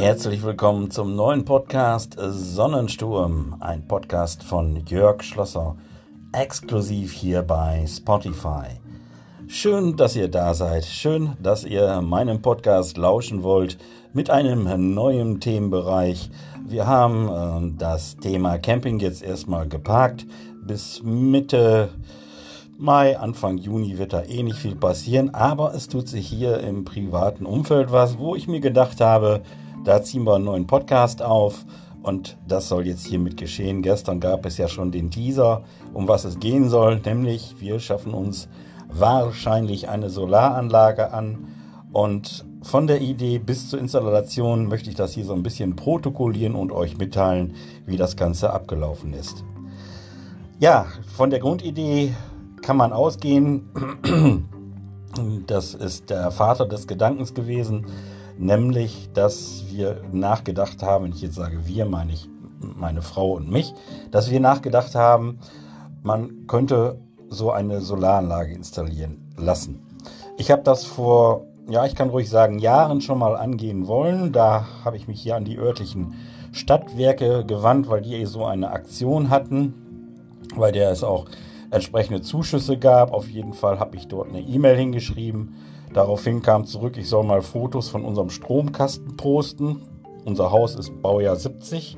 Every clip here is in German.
Herzlich willkommen zum neuen Podcast Sonnensturm, ein Podcast von Jörg Schlosser, exklusiv hier bei Spotify. Schön, dass ihr da seid, schön, dass ihr meinem Podcast lauschen wollt mit einem neuen Themenbereich. Wir haben äh, das Thema Camping jetzt erstmal geparkt. Bis Mitte Mai, Anfang Juni wird da eh nicht viel passieren, aber es tut sich hier im privaten Umfeld was, wo ich mir gedacht habe, da ziehen wir einen neuen Podcast auf und das soll jetzt hiermit geschehen. Gestern gab es ja schon den Teaser, um was es gehen soll, nämlich wir schaffen uns wahrscheinlich eine Solaranlage an und von der Idee bis zur Installation möchte ich das hier so ein bisschen protokollieren und euch mitteilen, wie das Ganze abgelaufen ist. Ja, von der Grundidee kann man ausgehen. Das ist der Vater des Gedankens gewesen nämlich, dass wir nachgedacht haben, wenn ich jetzt sage wir, meine ich meine Frau und mich, dass wir nachgedacht haben, man könnte so eine Solaranlage installieren lassen. Ich habe das vor, ja, ich kann ruhig sagen, Jahren schon mal angehen wollen. Da habe ich mich hier an die örtlichen Stadtwerke gewandt, weil die so eine Aktion hatten, weil der es auch entsprechende Zuschüsse gab. Auf jeden Fall habe ich dort eine E-Mail hingeschrieben Daraufhin kam zurück, ich soll mal Fotos von unserem Stromkasten posten. Unser Haus ist Baujahr 70.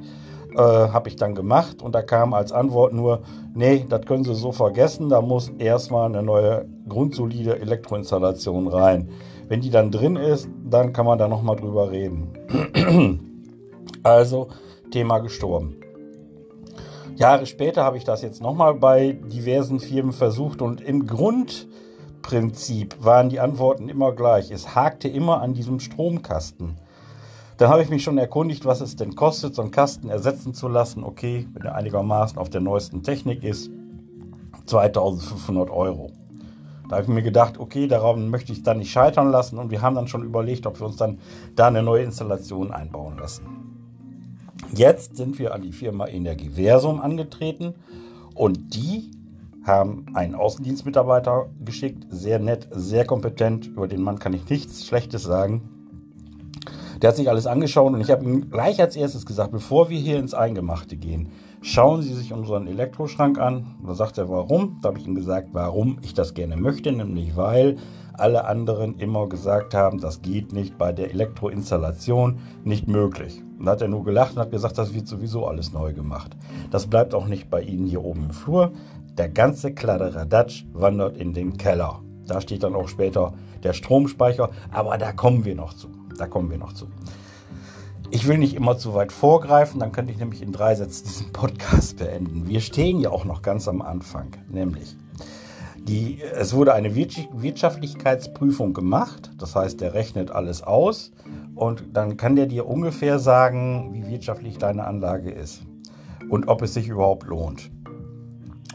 Äh, habe ich dann gemacht und da kam als Antwort nur, nee, das können Sie so vergessen, da muss erstmal eine neue grundsolide Elektroinstallation rein. Wenn die dann drin ist, dann kann man da nochmal drüber reden. also Thema gestorben. Jahre später habe ich das jetzt nochmal bei diversen Firmen versucht und im Grund Prinzip waren die Antworten immer gleich. Es hakte immer an diesem Stromkasten. Dann habe ich mich schon erkundigt, was es denn kostet, so einen Kasten ersetzen zu lassen. Okay, wenn er einigermaßen auf der neuesten Technik ist, 2500 Euro. Da habe ich mir gedacht, okay, daran möchte ich dann nicht scheitern lassen. Und wir haben dann schon überlegt, ob wir uns dann da eine neue Installation einbauen lassen. Jetzt sind wir an die Firma Energiversum angetreten und die haben einen Außendienstmitarbeiter geschickt, sehr nett, sehr kompetent, über den Mann kann ich nichts Schlechtes sagen. Der hat sich alles angeschaut und ich habe ihm gleich als erstes gesagt, bevor wir hier ins Eingemachte gehen, schauen Sie sich unseren Elektroschrank an. Da sagt er, warum? Da habe ich ihm gesagt, warum ich das gerne möchte, nämlich weil alle anderen immer gesagt haben, das geht nicht bei der Elektroinstallation, nicht möglich. Und da hat er nur gelacht und hat gesagt, das wird sowieso alles neu gemacht. Das bleibt auch nicht bei Ihnen hier oben im Flur. Der ganze Kladderadatsch wandert in den Keller. Da steht dann auch später der Stromspeicher, aber da kommen wir noch zu. Da kommen wir noch zu. Ich will nicht immer zu weit vorgreifen, dann könnte ich nämlich in drei Sätzen diesen Podcast beenden. Wir stehen ja auch noch ganz am Anfang, nämlich die, es wurde eine Wirtschaftlichkeitsprüfung gemacht, das heißt, der rechnet alles aus und dann kann der dir ungefähr sagen, wie wirtschaftlich deine Anlage ist und ob es sich überhaupt lohnt.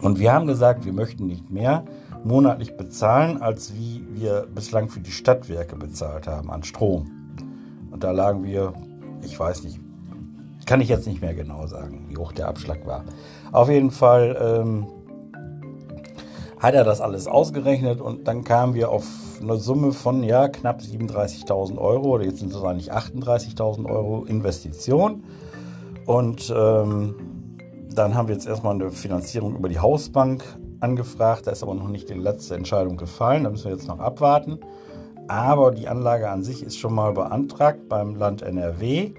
Und wir haben gesagt, wir möchten nicht mehr monatlich bezahlen, als wie wir bislang für die Stadtwerke bezahlt haben an Strom. Und da lagen wir, ich weiß nicht, kann ich jetzt nicht mehr genau sagen, wie hoch der Abschlag war. Auf jeden Fall ähm, hat er das alles ausgerechnet und dann kamen wir auf eine Summe von ja knapp 37.000 Euro oder jetzt sind es eigentlich 38.000 Euro Investition. Und ähm, dann haben wir jetzt erstmal eine Finanzierung über die Hausbank angefragt. Da ist aber noch nicht die letzte Entscheidung gefallen. Da müssen wir jetzt noch abwarten. Aber die Anlage an sich ist schon mal beantragt beim Land NRW.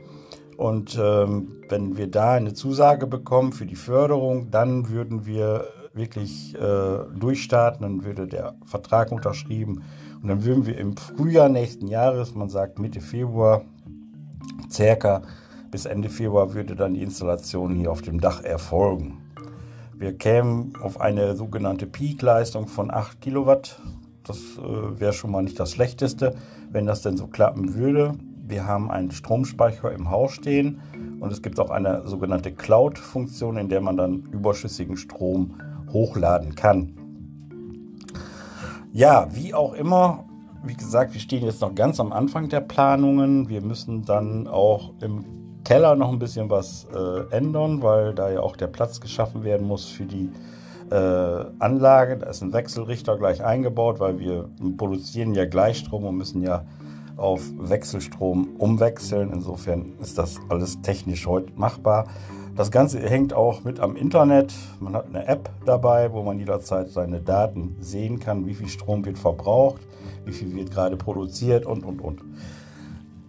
Und ähm, wenn wir da eine Zusage bekommen für die Förderung, dann würden wir wirklich äh, durchstarten. Dann würde der Vertrag unterschrieben. Und dann würden wir im Frühjahr nächsten Jahres, man sagt Mitte Februar, circa bis Ende Februar würde dann die Installation hier auf dem Dach erfolgen. Wir kämen auf eine sogenannte Peak-Leistung von 8 Kilowatt. Das äh, wäre schon mal nicht das Schlechteste, wenn das denn so klappen würde. Wir haben einen Stromspeicher im Haus stehen und es gibt auch eine sogenannte Cloud-Funktion, in der man dann überschüssigen Strom hochladen kann. Ja, wie auch immer, wie gesagt, wir stehen jetzt noch ganz am Anfang der Planungen. Wir müssen dann auch im Keller noch ein bisschen was äh, ändern, weil da ja auch der Platz geschaffen werden muss für die äh, Anlage. Da ist ein Wechselrichter gleich eingebaut, weil wir produzieren ja Gleichstrom und müssen ja auf Wechselstrom umwechseln. Insofern ist das alles technisch heute machbar. Das Ganze hängt auch mit am Internet. Man hat eine App dabei, wo man jederzeit seine Daten sehen kann, wie viel Strom wird verbraucht, wie viel wird gerade produziert und, und, und.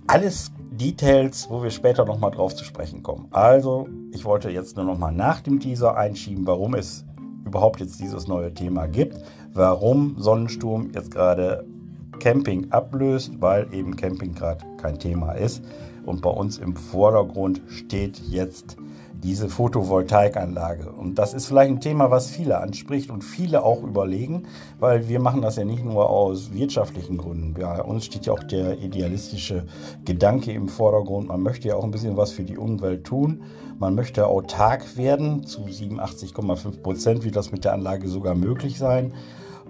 Alles Details, wo wir später nochmal drauf zu sprechen kommen. Also, ich wollte jetzt nur nochmal nach dem Teaser einschieben, warum es überhaupt jetzt dieses neue Thema gibt, warum Sonnensturm jetzt gerade Camping ablöst, weil eben Camping gerade kein Thema ist. Und bei uns im Vordergrund steht jetzt diese Photovoltaikanlage. Und das ist vielleicht ein Thema, was viele anspricht und viele auch überlegen, weil wir machen das ja nicht nur aus wirtschaftlichen Gründen. Bei uns steht ja auch der idealistische Gedanke im Vordergrund. Man möchte ja auch ein bisschen was für die Umwelt tun. Man möchte autark werden. Zu 87,5 Prozent wird das mit der Anlage sogar möglich sein.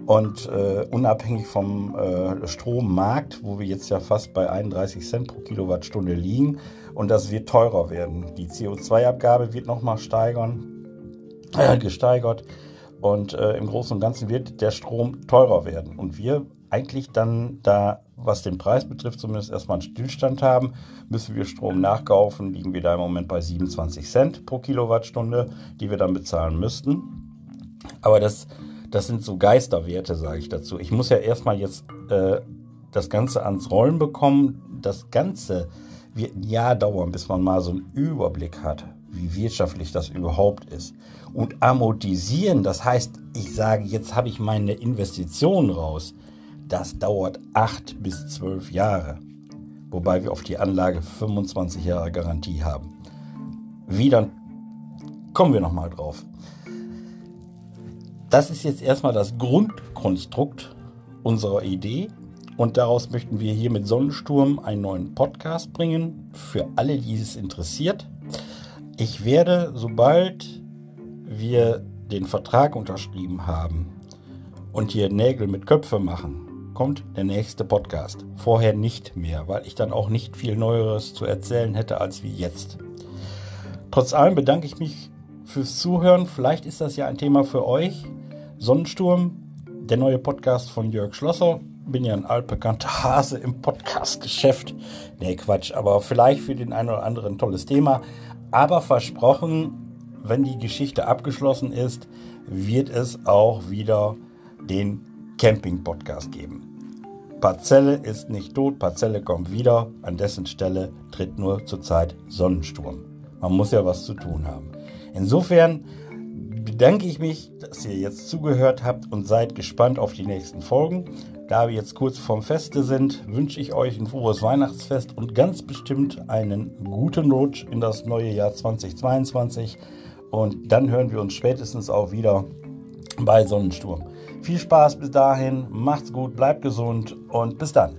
Und äh, unabhängig vom äh, Strommarkt, wo wir jetzt ja fast bei 31 Cent pro Kilowattstunde liegen, und das wird teurer werden. Die CO2-Abgabe wird nochmal steigern, äh, gesteigert und äh, im Großen und Ganzen wird der Strom teurer werden. Und wir eigentlich dann da, was den Preis betrifft, zumindest erstmal einen Stillstand haben, müssen wir Strom nachkaufen, liegen wir da im Moment bei 27 Cent pro Kilowattstunde, die wir dann bezahlen müssten. Aber das, das sind so Geisterwerte, sage ich dazu. Ich muss ja erstmal jetzt äh, das Ganze ans Rollen bekommen. Das Ganze wird ein Jahr dauern, bis man mal so einen Überblick hat, wie wirtschaftlich das überhaupt ist. Und amortisieren, das heißt, ich sage, jetzt habe ich meine Investition raus, das dauert acht bis zwölf Jahre. Wobei wir auf die Anlage 25 Jahre Garantie haben. Wie dann kommen wir nochmal drauf. Das ist jetzt erstmal das Grundkonstrukt unserer Idee und daraus möchten wir hier mit Sonnensturm einen neuen Podcast bringen, für alle, die es interessiert. Ich werde, sobald wir den Vertrag unterschrieben haben und hier Nägel mit Köpfe machen, kommt der nächste Podcast. Vorher nicht mehr, weil ich dann auch nicht viel Neueres zu erzählen hätte als wie jetzt. Trotz allem bedanke ich mich fürs Zuhören. Vielleicht ist das ja ein Thema für euch. Sonnensturm, der neue Podcast von Jörg Schlosser bin ja ein altbekannter Hase im Podcast-Geschäft. Nee, Quatsch, aber vielleicht für den einen oder anderen ein tolles Thema. Aber versprochen, wenn die Geschichte abgeschlossen ist, wird es auch wieder den Camping-Podcast geben. Parzelle ist nicht tot, Parzelle kommt wieder, an dessen Stelle tritt nur zurzeit Sonnensturm. Man muss ja was zu tun haben. Insofern bedanke ich mich, dass ihr jetzt zugehört habt und seid gespannt auf die nächsten Folgen. Da wir jetzt kurz vorm Feste sind, wünsche ich euch ein frohes Weihnachtsfest und ganz bestimmt einen guten Rutsch in das neue Jahr 2022. Und dann hören wir uns spätestens auch wieder bei Sonnensturm. Viel Spaß bis dahin, macht's gut, bleibt gesund und bis dann.